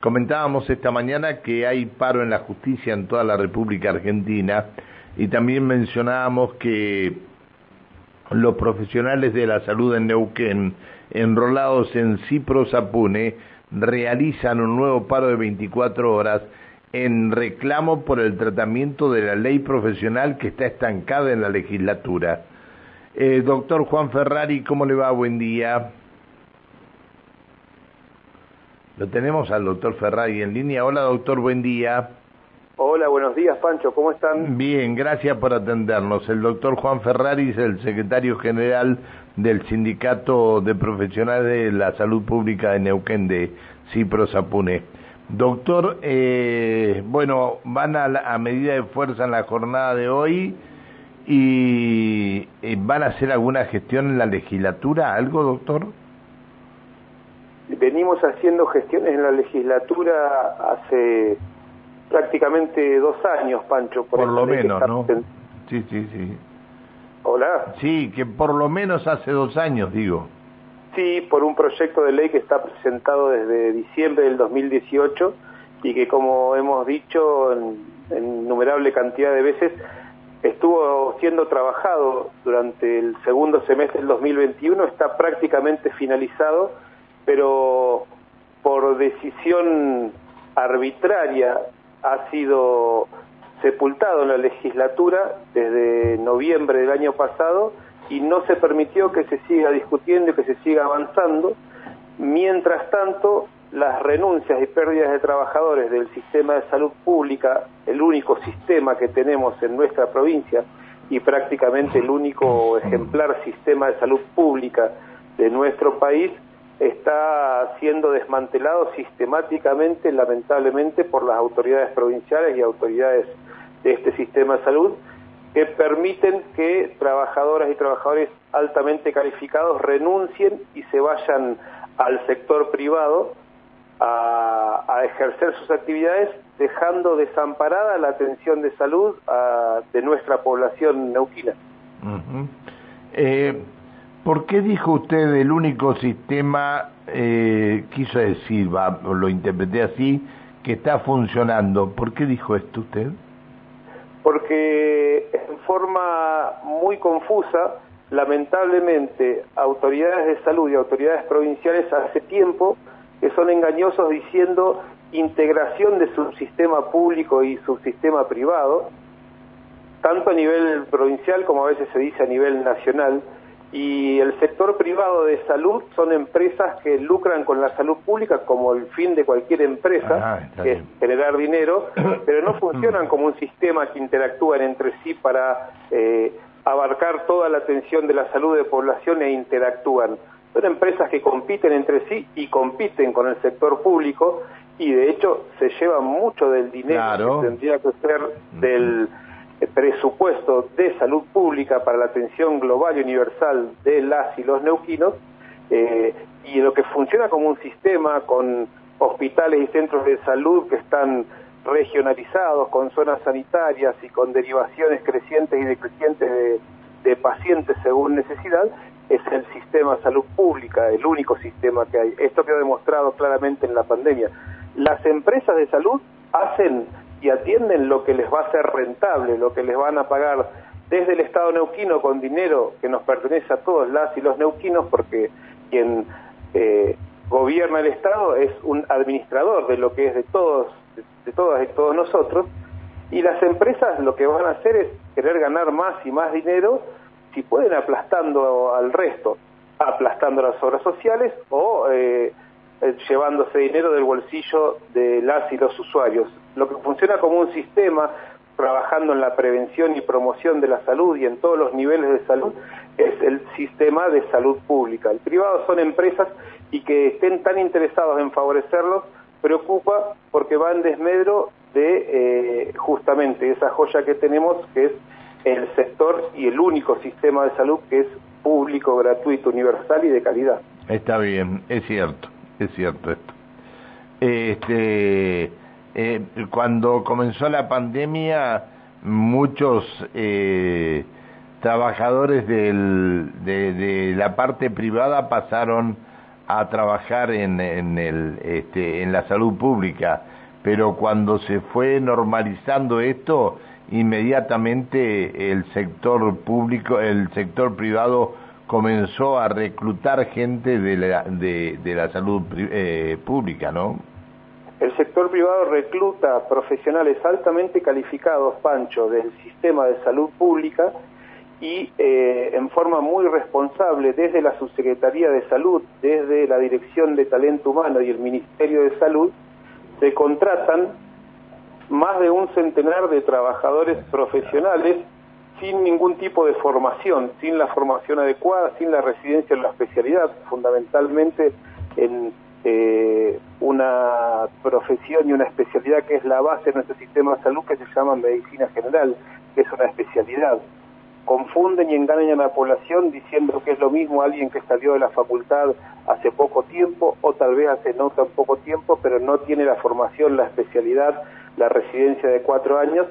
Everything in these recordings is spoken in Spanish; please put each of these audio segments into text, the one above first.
Comentábamos esta mañana que hay paro en la justicia en toda la República Argentina y también mencionábamos que los profesionales de la salud en Neuquén, enrolados en Cipro Sapune, realizan un nuevo paro de 24 horas en reclamo por el tratamiento de la ley profesional que está estancada en la legislatura. Eh, doctor Juan Ferrari, ¿cómo le va? Buen día. Lo tenemos al doctor Ferrari en línea. Hola, doctor, buen día. Hola, buenos días, Pancho, ¿cómo están? Bien, gracias por atendernos. El doctor Juan Ferrari es el secretario general del Sindicato de Profesionales de la Salud Pública de Neuquén de Cipro Sapune. Doctor, eh, bueno, van a, a, medida de fuerza en la jornada de hoy y, y van a hacer alguna gestión en la legislatura, ¿algo, doctor? Venimos haciendo gestiones en la legislatura hace prácticamente dos años, Pancho. Por, lo menos, ¿no? Sí, sí, sí. Hola. Sí, que por lo menos hace dos años, digo. Sí, por un proyecto de ley que está presentado desde diciembre del 2018 y que, como hemos dicho en, en innumerable cantidad de veces, estuvo siendo trabajado durante el segundo semestre del 2021, está prácticamente finalizado pero por decisión arbitraria ha sido sepultado en la legislatura desde noviembre del año pasado y no se permitió que se siga discutiendo y que se siga avanzando. Mientras tanto, las renuncias y pérdidas de trabajadores del sistema de salud pública, el único sistema que tenemos en nuestra provincia y prácticamente el único ejemplar sistema de salud pública de nuestro país, está siendo desmantelado sistemáticamente, lamentablemente, por las autoridades provinciales y autoridades de este sistema de salud, que permiten que trabajadoras y trabajadores altamente calificados renuncien y se vayan al sector privado a, ejercer sus actividades, dejando desamparada la atención de salud de nuestra población neuquina. ¿Por qué dijo usted el único sistema, eh, quiso decir, lo interpreté así, que está funcionando? ¿Por qué dijo esto usted? Porque en forma muy confusa, lamentablemente, autoridades de salud y autoridades provinciales hace tiempo que son engañosos diciendo integración de subsistema público y subsistema privado, tanto a nivel provincial como a veces se dice a nivel nacional, y el sector privado de salud son empresas que lucran con la salud pública como el fin de cualquier empresa, ah, que es generar dinero, pero no funcionan como un sistema que interactúan entre sí para eh, abarcar toda la atención de la salud de población e interactúan. Son empresas que compiten entre sí y compiten con el sector público y de hecho se llevan mucho del dinero que tendría que ser del presupuesto de salud pública para la atención global y universal de las y los neuquinos, eh, y lo que funciona como un sistema con hospitales y centros de salud que están regionalizados, con zonas sanitarias y con derivaciones crecientes y decrecientes de, pacientes según necesidad, es el sistema de salud pública, el único sistema que hay. Esto quedó demostrado claramente en la pandemia. Las empresas de salud hacen y atienden lo que les va a ser rentable, lo que les van a pagar desde el Estado neuquino con dinero que nos pertenece a todos las y los neuquinos, porque quien eh, gobierna el Estado es un administrador de lo que es de todos, de, todas y todos nosotros, y las empresas lo que van a hacer es querer ganar más y más dinero si pueden aplastando al resto, aplastando las obras sociales o eh, eh, llevándose dinero del bolsillo de las y los usuarios. Lo que funciona como un sistema, trabajando en la prevención y promoción de la salud y en todos los niveles de salud, es el sistema de salud pública. El privado son empresas y que estén tan interesados en favorecerlos preocupa porque va en desmedro de eh, justamente esa joya que tenemos que es el sector y el único sistema de salud que es público, gratuito, universal y de calidad. Está bien, es cierto es cierto esto. Este, eh, cuando comenzó la pandemia, muchos eh, trabajadores del, de, la parte privada pasaron a trabajar en, en, el, este, en la salud pública, pero cuando se fue normalizando esto, inmediatamente el sector público, el sector privado comenzó a reclutar gente de la, de la salud eh, pública, ¿no? El sector privado recluta profesionales altamente calificados, Pancho, del sistema de salud pública y eh, en forma muy responsable desde la Subsecretaría de Salud, desde la Dirección de Talento Humano y el Ministerio de Salud, se contratan más de un centenar de trabajadores profesionales sin ningún tipo de formación, sin la formación adecuada, sin la residencia en la especialidad, fundamentalmente en eh, una profesión y una especialidad que es la base de nuestro sistema de salud que se llama medicina general, que es una especialidad. Confunden y engañan a la población diciendo que es lo mismo alguien que salió de la facultad hace poco tiempo o tal vez hace no tan poco tiempo, pero no tiene la formación, la especialidad, la residencia de cuatro años,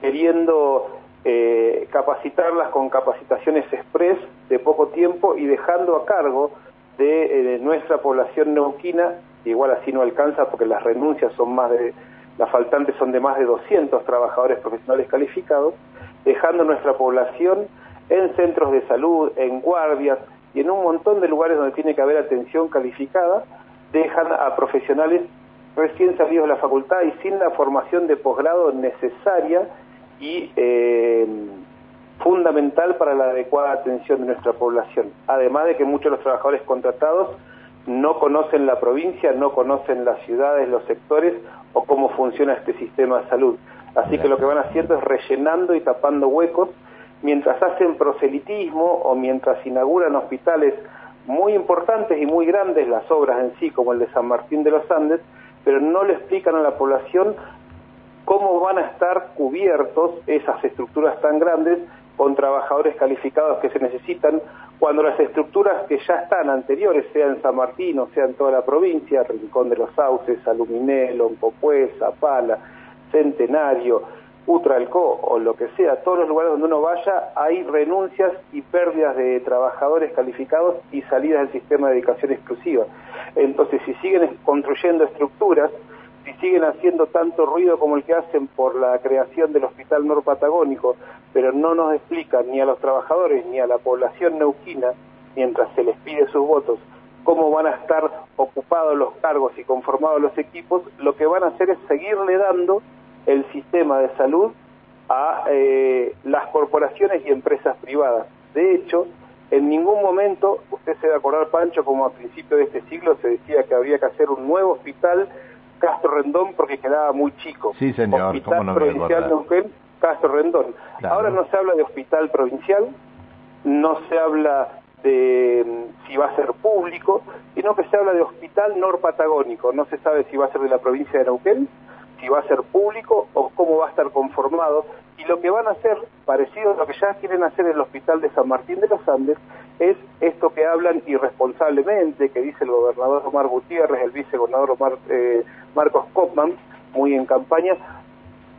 queriendo eh, capacitarlas con capacitaciones express de poco tiempo y dejando a cargo de, eh, nuestra población neuquina, igual así no alcanza porque las renuncias son más de, las faltantes son de más de 200 trabajadores profesionales calificados, dejando nuestra población en centros de salud, en guardias y en un montón de lugares donde tiene que haber atención calificada, dejan a profesionales recién salidos de la facultad y sin la formación de posgrado necesaria y eh, fundamental para la adecuada atención de nuestra población. Además de que muchos de los trabajadores contratados no conocen la provincia, no conocen las ciudades, los sectores o cómo funciona este sistema de salud. Así que lo que van haciendo es rellenando y tapando huecos mientras hacen proselitismo o mientras inauguran hospitales muy importantes y muy grandes, las obras en sí, como el de San Martín de los Andes, pero no le explican a la población cómo van a estar cubiertos esas estructuras tan grandes con trabajadores calificados que se necesitan cuando las estructuras que ya están anteriores, sea en San Martín o sea en toda la provincia, Rincón de los Sauces, Aluminé, Loncopué, Zapala, Centenario, Utralcó o lo que sea, todos los lugares donde uno vaya hay renuncias y pérdidas de trabajadores calificados y salidas del sistema de dedicación exclusiva. Entonces, si siguen construyendo estructuras, si siguen haciendo tanto ruido como el que hacen por la creación del Hospital Norpatagónico, pero no nos explican ni a los trabajadores ni a la población neuquina, mientras se les pide sus votos, cómo van a estar ocupados los cargos y conformados los equipos, lo que van a hacer es seguirle dando el sistema de salud a eh, las corporaciones y empresas privadas. De hecho, en ningún momento, usted se va a acordar, Pancho, como a principios de este siglo se decía que había que hacer un nuevo hospital Castro Rendón porque quedaba muy chico. Sí, señor. Hospital Provincial Neuquén, Castro Rendón. Ahora no se habla de hospital provincial, no se habla de mm, si va a ser público, sino que se habla de hospital norpatagónico. No se sabe si va a ser de la provincia de Neuquén, si va a ser público o cómo va a estar conformado. Y lo que van a hacer, parecido a lo que ya quieren hacer en el hospital de San Martín de los Andes, es esto que hablan irresponsablemente, que dice el gobernador Omar Gutiérrez, el vicegobernador Omar, eh, Marcos Kopman, muy en campaña,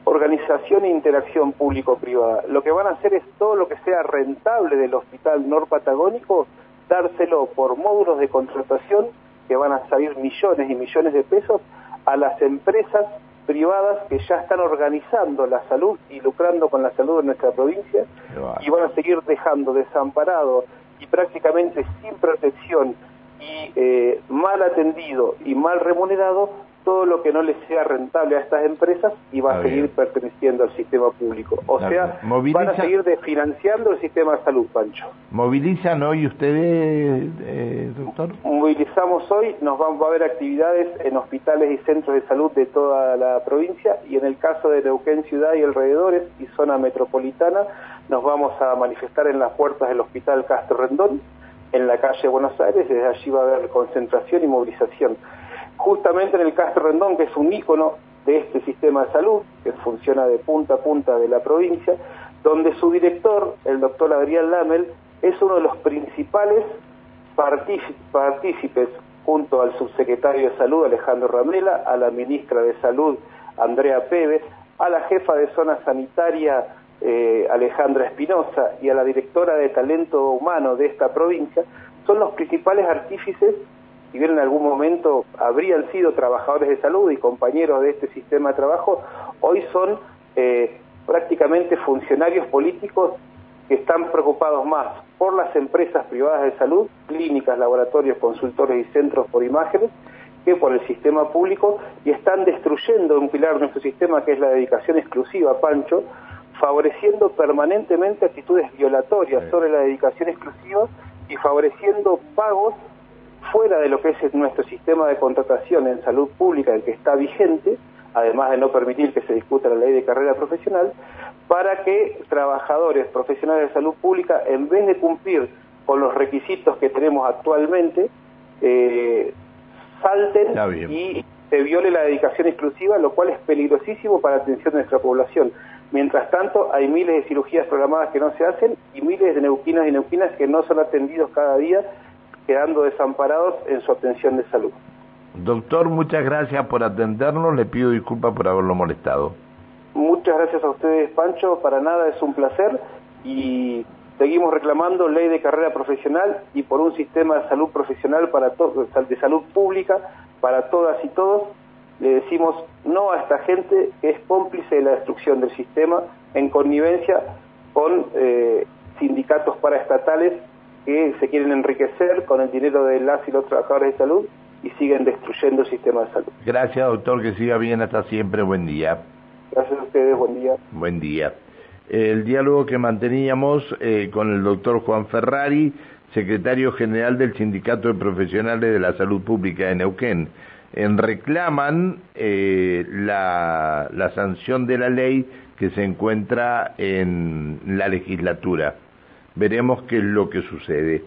organización e interacción público-privada. Lo que van a hacer es todo lo que sea rentable del hospital norpatagónico, dárselo por módulos de contratación que van a salir millones y millones de pesos a las empresas privadas que ya están organizando la salud y lucrando con la salud de nuestra provincia y van a seguir dejando desamparado y prácticamente sin protección y eh, mal atendido y mal remunerado todo lo que no le sea rentable a estas empresas y va a seguir perteneciendo al sistema público. O sea, van a seguir desfinanciando el sistema de salud, Pancho. ¿Movilizan hoy ustedes, eh, doctor? Movilizamos hoy, nos van a haber actividades en hospitales y centros de salud de toda la provincia y en el caso de Neuquén Ciudad y alrededores y zona metropolitana, nos vamos a manifestar en las puertas del Hospital Castro Rendón, en la calle Buenos Aires, desde allí va a haber concentración y movilización justamente en el Castro Rendón, que es un ícono de este sistema de salud, que funciona de punta a punta de la provincia, donde su director, el doctor Adrián Lamel, es uno de los principales partícipes junto al subsecretario de Salud Alejandro Ramela, a la ministra de Salud Andrea Pérez, a la jefa de zona sanitaria eh, Alejandra Espinosa y a la directora de talento humano de esta provincia, son los principales artífices si bien en algún momento habrían sido trabajadores de salud y compañeros de este sistema de trabajo, hoy son eh, prácticamente funcionarios políticos que están preocupados más por las empresas privadas de salud, clínicas, laboratorios, consultores y centros por imágenes, que por el sistema público y están destruyendo un pilar de nuestro sistema que es la dedicación exclusiva, Pancho, favoreciendo permanentemente actitudes violatorias sobre la dedicación exclusiva y favoreciendo pagos fuera de lo que es nuestro sistema de contratación en salud pública, el que está vigente, además de no permitir que se discuta la ley de carrera profesional, para que trabajadores profesionales de salud pública, en vez de cumplir con los requisitos que tenemos actualmente, eh, salten y se viole la dedicación exclusiva, lo cual es peligrosísimo para la atención de nuestra población. Mientras tanto, hay miles de cirugías programadas que no se hacen y miles de neuquinos y neuquinas que no son atendidos cada día, quedando desamparados en su atención de salud. Doctor, muchas gracias por atendernos. Le pido disculpas por haberlo molestado. Muchas gracias a ustedes, Pancho. Para nada es un placer y seguimos reclamando ley de carrera profesional y por un sistema de salud profesional para de salud pública para todas y todos le decimos no a esta gente que es cómplice de la destrucción del sistema en connivencia con eh, sindicatos paraestatales que se quieren enriquecer con el dinero de las y los trabajadores de salud y siguen destruyendo el sistema de salud. Gracias, doctor, que siga bien hasta siempre. Buen día. Gracias a ustedes, buen día. Buen día. El diálogo que manteníamos eh, con el doctor Juan Ferrari, secretario general del Sindicato de Profesionales de la Salud Pública de Neuquén en reclaman eh, la, la sanción de la ley que se encuentra en la legislatura. Veremos qué es lo que sucede.